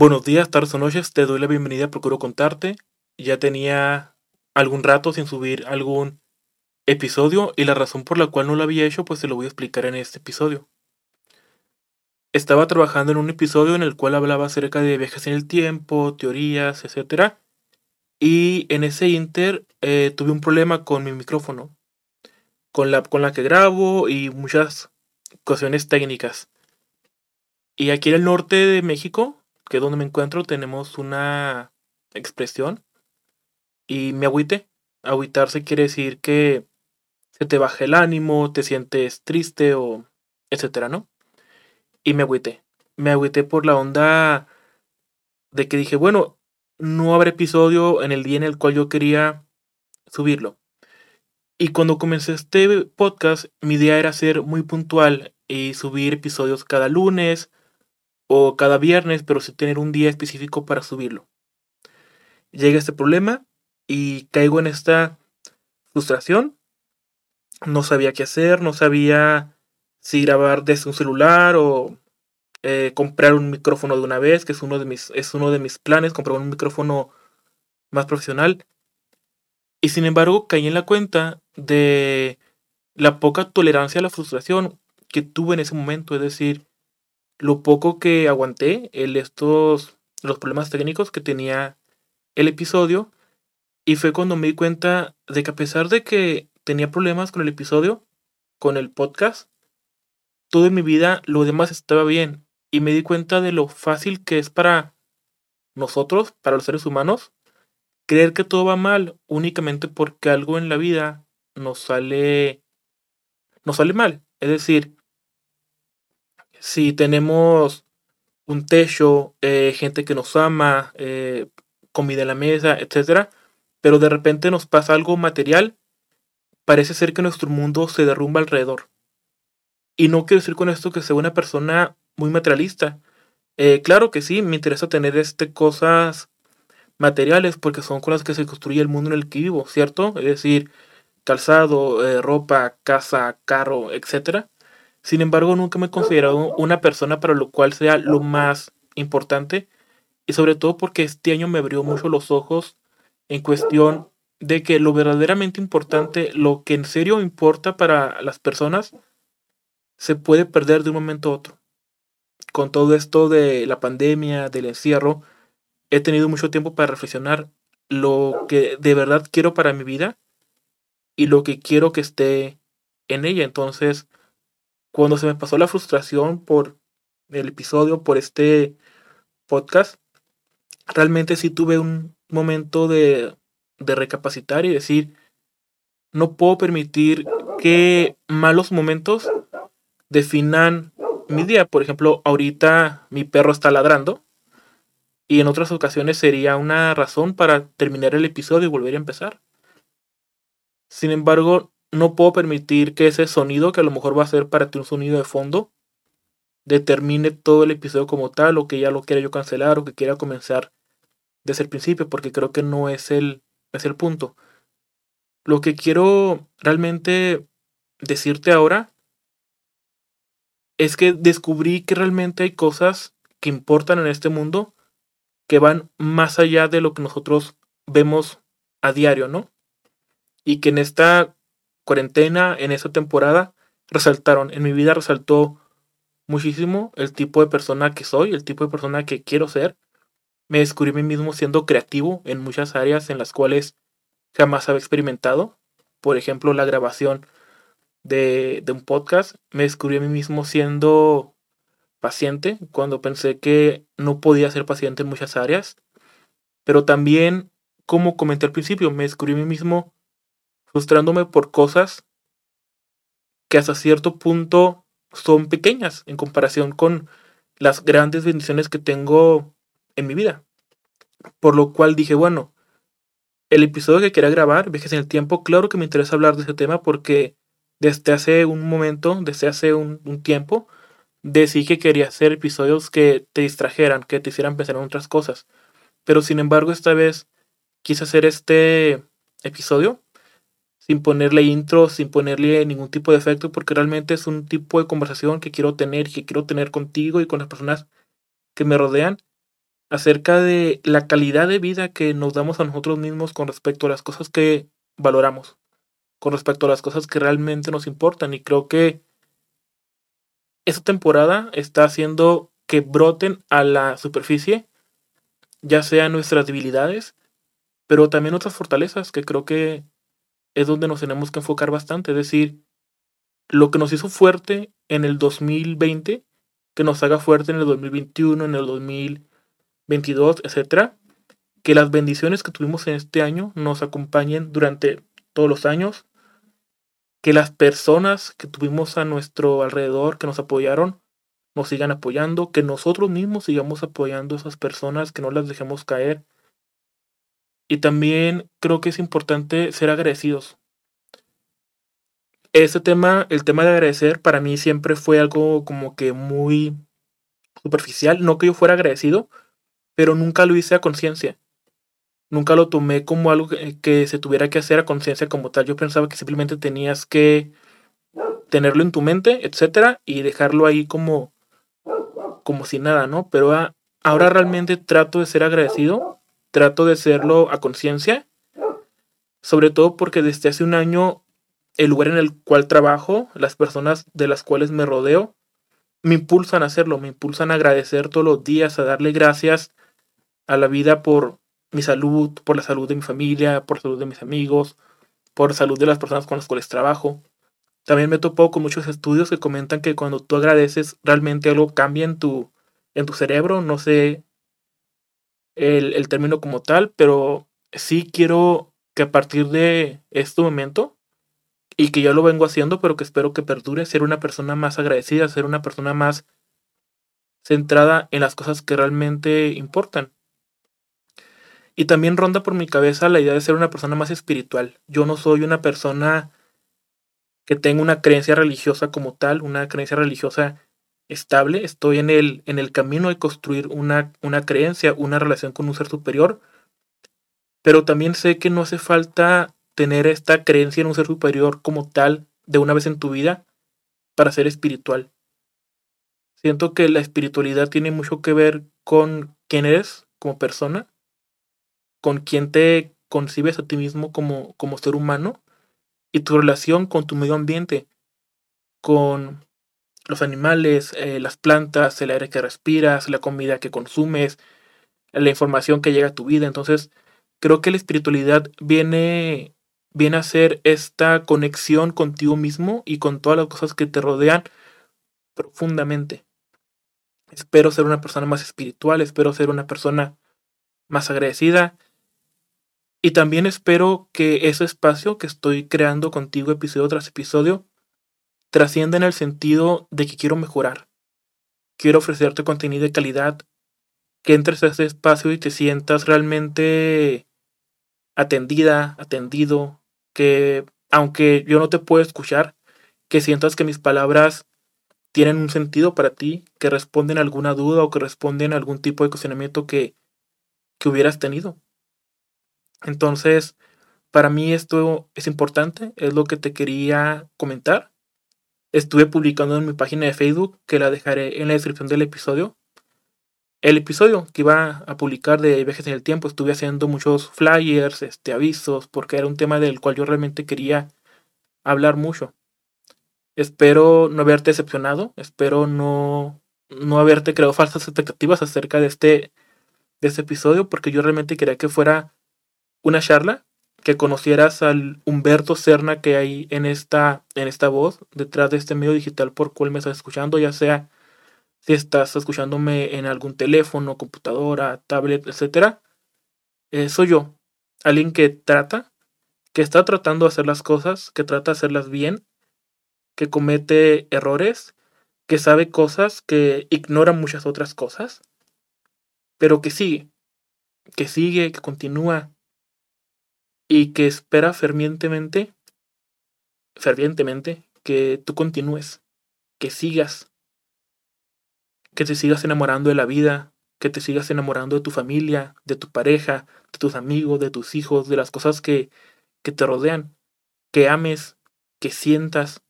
Buenos días, tardes o noches, te doy la bienvenida, procuro contarte. Ya tenía algún rato sin subir algún episodio y la razón por la cual no lo había hecho pues te lo voy a explicar en este episodio. Estaba trabajando en un episodio en el cual hablaba acerca de viajes en el tiempo, teorías, etc. Y en ese inter eh, tuve un problema con mi micrófono, con la, con la que grabo y muchas cuestiones técnicas. Y aquí en el norte de México que donde me encuentro tenemos una expresión y me agüite. Agüitarse quiere decir que se te baja el ánimo, te sientes triste o etcétera, ¿no? Y me agüité. Me agüité por la onda de que dije, bueno, no habrá episodio en el día en el cual yo quería subirlo. Y cuando comencé este podcast, mi idea era ser muy puntual y subir episodios cada lunes o cada viernes, pero sin tener un día específico para subirlo. Llega este problema y caigo en esta frustración. No sabía qué hacer, no sabía si grabar desde un celular o eh, comprar un micrófono de una vez, que es uno de mis, es uno de mis planes, comprar un micrófono más profesional. Y sin embargo caí en la cuenta de la poca tolerancia a la frustración que tuve en ese momento, es decir, lo poco que aguanté, el, estos, los problemas técnicos que tenía el episodio, y fue cuando me di cuenta de que a pesar de que tenía problemas con el episodio, con el podcast, todo en mi vida lo demás estaba bien, y me di cuenta de lo fácil que es para nosotros, para los seres humanos, creer que todo va mal únicamente porque algo en la vida nos sale nos sale mal. Es decir, si tenemos un techo, eh, gente que nos ama, eh, comida en la mesa, etc. Pero de repente nos pasa algo material, parece ser que nuestro mundo se derrumba alrededor. Y no quiero decir con esto que sea una persona muy materialista. Eh, claro que sí, me interesa tener este, cosas materiales porque son con las que se construye el mundo en el que vivo, ¿cierto? Es decir, calzado, ropa, casa, carro, etcétera sin embargo, nunca me he considerado una persona para lo cual sea lo más importante y sobre todo porque este año me abrió mucho los ojos en cuestión de que lo verdaderamente importante, lo que en serio importa para las personas, se puede perder de un momento a otro. Con todo esto de la pandemia, del encierro, he tenido mucho tiempo para reflexionar lo que de verdad quiero para mi vida y lo que quiero que esté en ella. Entonces, cuando se me pasó la frustración por el episodio, por este podcast, realmente sí tuve un momento de, recapacitar y decir, no puedo permitir que malos momentos definan mi día. Por ejemplo, ahorita mi perro está ladrando y en otras ocasiones sería una razón para terminar el episodio y volver a empezar. Sin embargo, no puedo permitir que ese sonido, que a lo mejor va a ser para ti un sonido de fondo, determine todo el episodio como tal, o que ya lo quiera yo cancelar, o que quiera comenzar desde el principio, porque creo que no es el, es el punto. Lo que quiero realmente decirte ahora es que descubrí que realmente hay cosas que importan en este mundo que van más allá de lo que nosotros vemos a diario, ¿no? Y que en esta cuarentena, en esa temporada, resaltaron. En mi vida resaltó muchísimo el tipo de persona que soy, el tipo de persona que quiero ser. Me descubrí a mí mismo siendo creativo en muchas áreas en las cuales jamás había experimentado. Por ejemplo, la grabación de, un podcast. Me descubrí a mí mismo siendo paciente cuando pensé que no podía ser paciente en muchas áreas. Pero también, como comenté al principio, me descubrí a mí mismo frustrándome por cosas que hasta cierto punto son pequeñas en comparación con las grandes bendiciones que tengo en mi vida. Por lo cual dije, bueno, el episodio que quería grabar, Viajes en el Tiempo, claro que me interesa hablar de ese tema porque desde hace un momento, desde hace un, un tiempo, decidí que quería hacer episodios que te distrajeran, que te hicieran pensar en otras cosas. Pero sin embargo, esta vez quise hacer este episodio sin ponerle intro, sin ponerle ningún tipo de efecto, porque realmente es un tipo de conversación que quiero tener y que quiero tener contigo y con las personas que me rodean. acerca de la calidad de vida que nos damos a nosotros mismos con respecto a las cosas que valoramos, con respecto a las cosas que realmente nos importan. Y creo que esta temporada está haciendo que broten a la superficie, ya sean nuestras debilidades, pero también otras fortalezas, que creo que es donde nos tenemos que enfocar bastante. Es decir, lo que nos hizo fuerte en el 2020, que nos haga fuerte en el 2021, en el 2022, etc. Que las bendiciones que tuvimos en este año nos acompañen durante todos los años. Que las personas que tuvimos a nuestro alrededor, que nos apoyaron, nos sigan apoyando. Que nosotros mismos sigamos apoyando a esas personas, que no las dejemos caer. Y también creo que es importante ser agradecidos ese tema, el tema de agradecer, para mí siempre fue algo como que muy superficial. No que yo fuera agradecido, pero nunca lo hice a conciencia. Nunca lo tomé como algo que, se tuviera que hacer a conciencia como tal. Yo pensaba que simplemente tenías que tenerlo en tu mente, etcétera, y dejarlo ahí como, como si nada, ¿no? Pero ahora realmente trato de ser agradecido, trato de serlo a conciencia, sobre todo porque desde hace un año el lugar en el cual trabajo, las personas de las cuales me rodeo, me impulsan a hacerlo, me impulsan a agradecer todos los días, a darle gracias a la vida por mi salud, por la salud de mi familia, por la salud de mis amigos, por la salud de las personas con las cuales trabajo. También me topo con muchos estudios que comentan que cuando tú agradeces, realmente algo cambia en tu, en tu cerebro. No sé el, el término como tal, pero sí quiero que a partir de este momento y que yo lo vengo haciendo, pero que espero que perdure, ser una persona más agradecida, ser una persona más centrada en las cosas que realmente importan. Y también ronda por mi cabeza la idea de ser una persona más espiritual. Yo no soy una persona que tenga una creencia religiosa como tal, una creencia religiosa estable. Estoy en el, en el camino de construir una, una creencia, una relación con un ser superior. Pero también sé que no hace falta tener esta creencia en un ser superior como tal de una vez en tu vida para ser espiritual. Siento que la espiritualidad tiene mucho que ver con quién eres como persona, con quién te concibes a ti mismo como, como ser humano y tu relación con tu medio ambiente, con los animales, eh, las plantas, el aire que respiras, la comida que consumes, la información que llega a tu vida. Entonces, creo que la espiritualidad viene viene a ser esta conexión contigo mismo y con todas las cosas que te rodean profundamente. Espero ser una persona más espiritual, espero ser una persona más agradecida y también espero que ese espacio que estoy creando contigo episodio tras episodio trascienda en el sentido de que quiero mejorar. Quiero ofrecerte contenido de calidad, que entres a ese espacio y te sientas realmente atendida, atendido, que aunque yo no te puedo escuchar, que sientas que mis palabras tienen un sentido para ti, que responden a alguna duda o que responden a algún tipo de cuestionamiento que, que hubieras tenido. Entonces, para mí esto es importante, es lo que te quería comentar. Estuve publicando en mi página de Facebook, que la dejaré en la descripción del episodio, el episodio que iba a publicar de viajes en el tiempo estuve haciendo muchos flyers, este, avisos, porque era un tema del cual yo realmente quería hablar mucho. Espero no haberte decepcionado, espero no, no haberte creado falsas expectativas acerca de este, de este episodio, porque yo realmente quería que fuera una charla, que conocieras al Humberto Cerna que hay en esta, en esta voz, detrás de este medio digital por cual me estás escuchando, ya sea si estás escuchándome en algún teléfono, computadora, tablet, etc. Eh, soy yo, alguien que trata, que está tratando de hacer las cosas, que trata de hacerlas bien, que comete errores, que sabe cosas, que ignora muchas otras cosas, pero que sigue, que sigue, que continúa y que espera fervientemente, fervientemente que tú continúes, que sigas, que te sigas enamorando de la vida, que te sigas enamorando de tu familia, de tu pareja, de tus amigos, de tus hijos, de las cosas que, que te rodean, que ames, que sientas,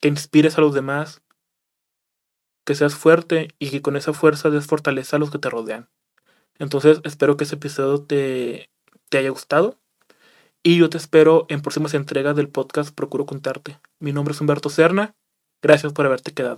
que inspires a los demás, que seas fuerte y que con esa fuerza des fortaleza a los que te rodean. Entonces espero que ese episodio te, te haya gustado. Y yo te espero en próximas entregas del podcast Procuro Contarte. Mi nombre es Humberto Serna. Gracias por haberte quedado.